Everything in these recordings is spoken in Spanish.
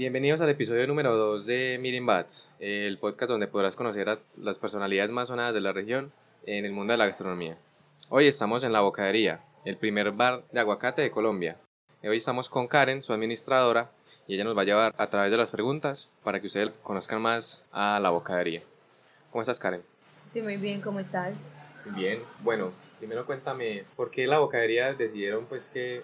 Bienvenidos al episodio número 2 de Mirin Bats, el podcast donde podrás conocer a las personalidades más sonadas de la región en el mundo de la gastronomía. Hoy estamos en La Bocadería, el primer bar de aguacate de Colombia. Hoy estamos con Karen, su administradora, y ella nos va a llevar a través de las preguntas para que ustedes conozcan más a La Bocadería. ¿Cómo estás, Karen? Sí, muy bien, ¿cómo estás? Bien, bueno, primero cuéntame, ¿por qué La Bocadería decidieron pues que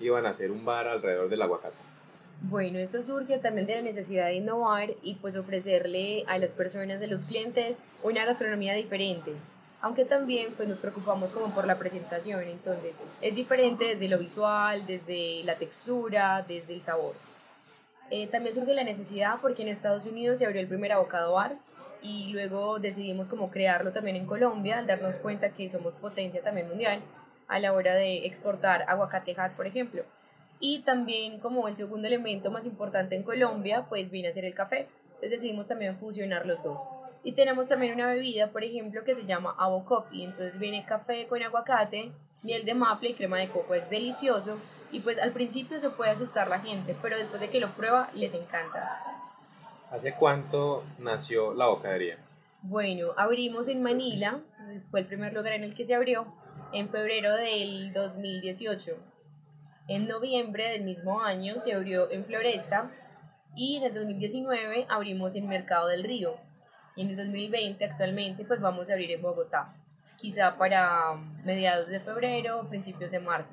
iban a hacer un bar alrededor del aguacate? Bueno, esto surge también de la necesidad de innovar y pues ofrecerle a las personas, a los clientes, una gastronomía diferente. Aunque también pues nos preocupamos como por la presentación, entonces es diferente desde lo visual, desde la textura, desde el sabor. Eh, también surge la necesidad porque en Estados Unidos se abrió el primer abocado bar y luego decidimos como crearlo también en Colombia darnos cuenta que somos potencia también mundial a la hora de exportar aguacatejas, por ejemplo. Y también como el segundo elemento más importante en Colombia, pues viene a ser el café. Entonces decidimos también fusionar los dos. Y tenemos también una bebida, por ejemplo, que se llama Avo Coffee. Entonces viene café con aguacate, miel de maple y crema de coco. Es delicioso. Y pues al principio se puede asustar la gente, pero después de que lo prueba les encanta. ¿Hace cuánto nació la bocadería? Bueno, abrimos en Manila, fue el primer lugar en el que se abrió, en febrero del 2018. En noviembre del mismo año se abrió en Floresta y en el 2019 abrimos en Mercado del Río. Y en el 2020 actualmente pues vamos a abrir en Bogotá, quizá para mediados de febrero o principios de marzo.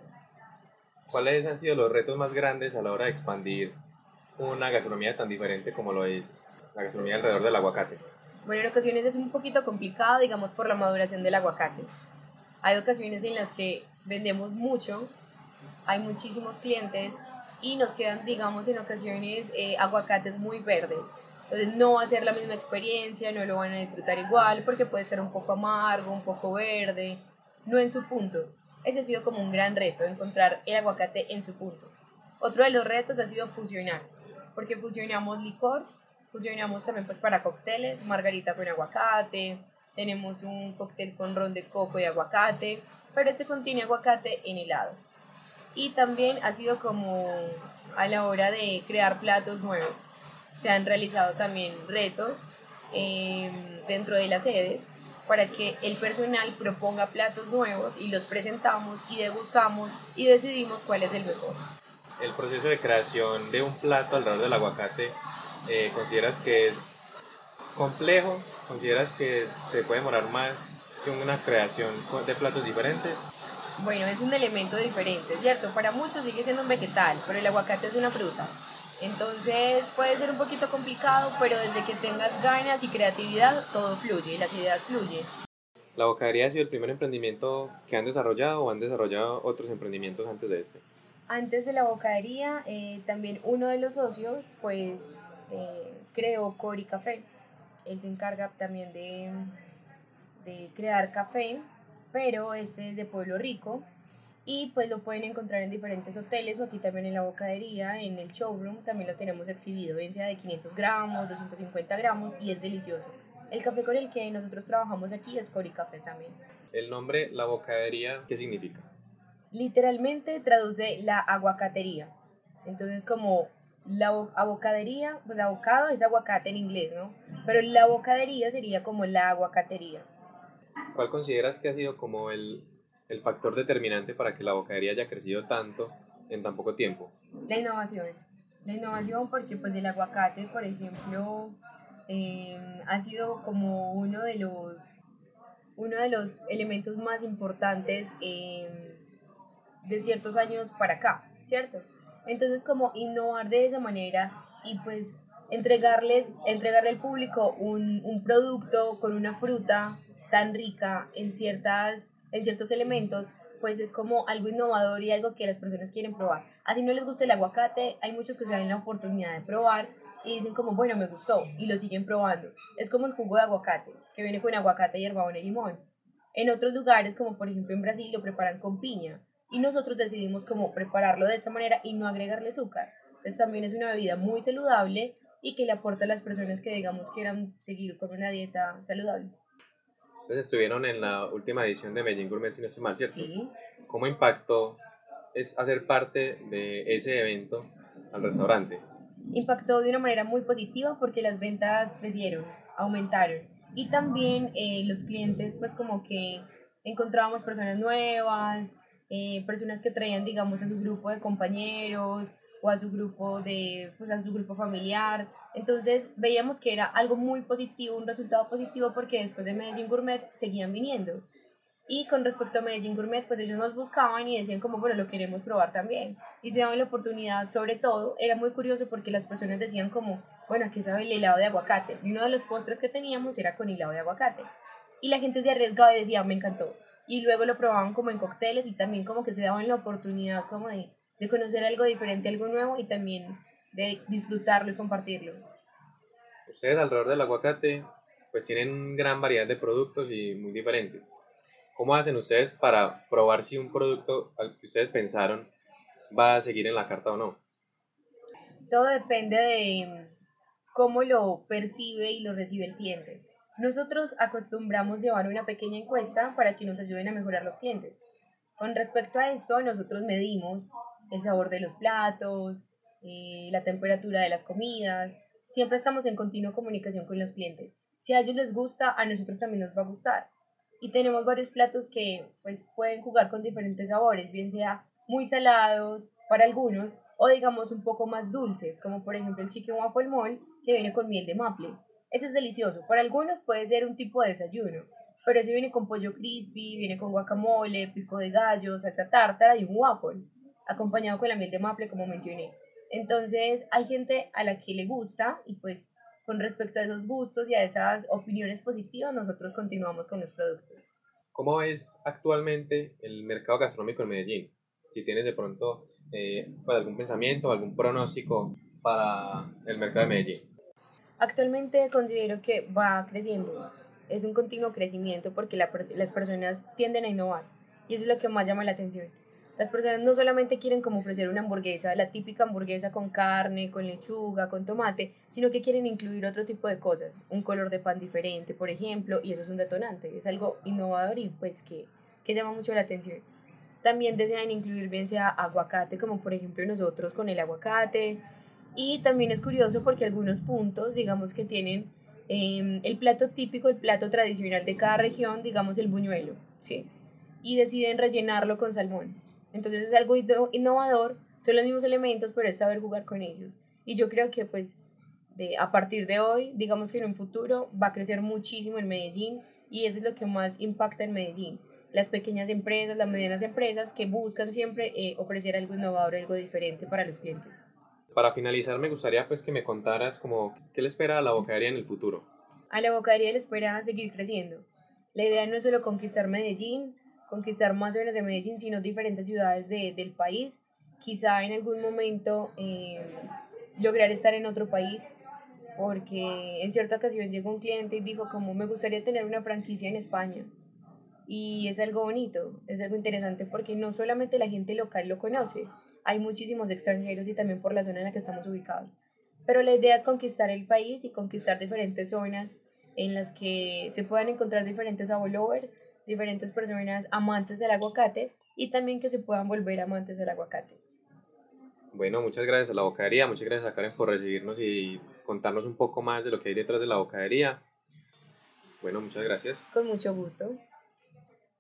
¿Cuáles han sido los retos más grandes a la hora de expandir una gastronomía tan diferente como lo es la gastronomía alrededor del aguacate? Bueno, en ocasiones es un poquito complicado, digamos, por la maduración del aguacate. Hay ocasiones en las que vendemos mucho hay muchísimos clientes y nos quedan, digamos, en ocasiones eh, aguacates muy verdes. Entonces no va a ser la misma experiencia, no lo van a disfrutar igual porque puede ser un poco amargo, un poco verde, no en su punto. Ese ha sido como un gran reto, encontrar el aguacate en su punto. Otro de los retos ha sido fusionar, porque fusionamos licor, fusionamos también pues para cócteles, margarita con aguacate, tenemos un cóctel con ron de coco y aguacate, pero este contiene aguacate en helado y también ha sido como a la hora de crear platos nuevos. Se han realizado también retos em, dentro de las sedes para que el personal proponga platos nuevos y los presentamos y degustamos y decidimos cuál es el mejor. El proceso de creación de un plato alrededor del aguacate, eh, ¿consideras que es complejo? ¿Consideras que se puede demorar más que una creación de platos diferentes? Bueno, es un elemento diferente, ¿cierto? Para muchos sigue siendo un vegetal, pero el aguacate es una fruta. Entonces puede ser un poquito complicado, pero desde que tengas ganas y creatividad, todo fluye, las ideas fluyen. ¿La bocadería ha sido el primer emprendimiento que han desarrollado o han desarrollado otros emprendimientos antes de este? Antes de la bocadería, eh, también uno de los socios, pues, eh, creó Cori Café. Él se encarga también de, de crear café pero este es de Pueblo Rico y pues lo pueden encontrar en diferentes hoteles o aquí también en la bocadería, en el showroom también lo tenemos exhibido, bien sea de 500 gramos, 250 gramos y es delicioso. El café con el que nosotros trabajamos aquí es Cori Café también. El nombre La Bocadería, ¿qué significa? Literalmente traduce la aguacatería. Entonces como la abocadería, pues abocado es aguacate en inglés, ¿no? Pero la bocadería sería como la aguacatería. ¿Cuál consideras que ha sido como el, el factor determinante para que la bocadería haya crecido tanto en tan poco tiempo? La innovación. La innovación porque pues el aguacate, por ejemplo, em, ha sido como uno de los, uno de los elementos más importantes de ciertos años para acá, ¿cierto? Entonces como innovar de esa manera y pues entregarles, entregarle al público un, un producto con una fruta tan rica en, ciertas, en ciertos elementos, pues es como algo innovador y algo que las personas quieren probar. Así no les gusta el aguacate, hay muchos que se dan la oportunidad de probar y dicen como, bueno, me gustó y lo siguen probando. Es como el jugo de aguacate, que viene con aguacate, hierbabuena y limón. En otros lugares, como por ejemplo en Brasil, lo preparan con piña y nosotros decidimos como prepararlo de esta manera y no agregarle azúcar. Entonces también es una bebida muy saludable y que le aporta a las personas que digamos quieran seguir con una dieta saludable. Ustedes estuvieron en la última edición de Medellín Gourmet, si no estoy mal, ¿cierto? Sí. ¿Cómo impactó es hacer parte de ese evento al restaurante? impactó de una manera muy positiva porque las ventas crecieron, aumentaron y también eh, los clientes pues como que encontrábamos personas nuevas, eh, personas que traían digamos a su grupo de compañeros o a su grupo de pues a su grupo familiar entonces veíamos que era algo muy positivo un resultado positivo porque después de Medellín Gourmet seguían viniendo y con respecto a Medellín Gourmet, pues ellos nos buscaban y decían como, bueno, lo queremos probar también. Y se daban la oportunidad, sobre todo, era muy curioso porque las personas decían como, bueno, aquí sabe el helado de aguacate. Y uno de los postres que teníamos era con helado de aguacate. Y la gente se arriesgaba y decía, me encantó. Y luego lo probaban como en cócteles y también como que se daban la oportunidad como de, de conocer algo diferente, algo nuevo y también de disfrutarlo y compartirlo. Ustedes alrededor del aguacate pues tienen gran variedad de productos y muy diferentes. ¿Cómo hacen ustedes para probar si un producto al que ustedes pensaron va a seguir en la carta o no? Todo depende de cómo lo percibe y lo recibe el cliente. Nosotros acostumbramos llevar una pequeña encuesta para que nos ayuden a mejorar los clientes. Con respecto a esto, nosotros medimos el sabor de los platos, eh, la temperatura de las comidas. Siempre estamos en continua comunicación con los clientes. Si a ellos les gusta, a nosotros también nos va a gustar y tenemos varios platos que pues pueden jugar con diferentes sabores, bien sea muy salados para algunos o digamos un poco más dulces, como por ejemplo el chicken waffle mole que viene con miel de maple. Ese es delicioso. Para algunos puede ser un tipo de desayuno, pero ese viene con pollo crispy, viene con guacamole, pico de gallo, salsa tártara y un waffle, acompañado con la miel de maple como mencioné. Entonces hay gente a la que le gusta y pues con respecto a esos gustos y a esas opiniones positivas, nosotros continuamos con los productos. ¿Cómo ves actualmente el mercado gastronómico en Medellín? Si tienes de pronto eh, pues, algún pensamiento, algún pronóstico para el mercado de Medellín. Actualmente considero que va creciendo, es un continuo crecimiento porque la, las personas tienden a innovar y eso es lo que más llama la atención. Las personas no solamente quieren como ofrecer una hamburguesa, la típica hamburguesa con carne, con lechuga, con tomate, sino que quieren incluir otro tipo de cosas, un color de pan diferente, por ejemplo, y eso es un detonante, es algo innovador y pues que, que llama mucho la atención. También desean incluir bien sea aguacate, como por ejemplo nosotros con el aguacate. Y también es curioso porque algunos puntos, digamos que tienen em, el plato típico, el plato tradicional de cada región, digamos el buñuelo, ¿sí? Y deciden rellenarlo con salmón. Entonces es algo innovador, son los mismos elementos, pero es saber jugar con ellos. Y yo creo que pues de, a partir de hoy, digamos que en un futuro va a crecer muchísimo en Medellín y eso es lo que más impacta en Medellín. Las pequeñas empresas, las medianas empresas que buscan siempre eh, ofrecer algo innovador, algo diferente para los clientes. Para finalizar, me gustaría pues que me contaras como qué le espera a la bocadería en el futuro. A la bocadería le espera seguir creciendo. La idea no es solo conquistar Medellín, conquistar más zonas de Medellín, sino diferentes ciudades de, del país. Quizá en algún momento eh, lograr estar en otro país, porque en cierta ocasión llegó un cliente y dijo como me gustaría tener una franquicia en España. Y es algo bonito, es algo interesante porque no solamente la gente local lo conoce, hay muchísimos extranjeros y también por la zona en la que estamos ubicados. Pero la idea es conquistar el país y conquistar diferentes zonas en las que se puedan encontrar diferentes abolovers diferentes personas amantes del aguacate y también que se puedan volver amantes del aguacate. Bueno, muchas gracias a la bocadería, muchas gracias a Karen por recibirnos y contarnos un poco más de lo que hay detrás de la bocadería. Bueno, muchas gracias. Con mucho gusto.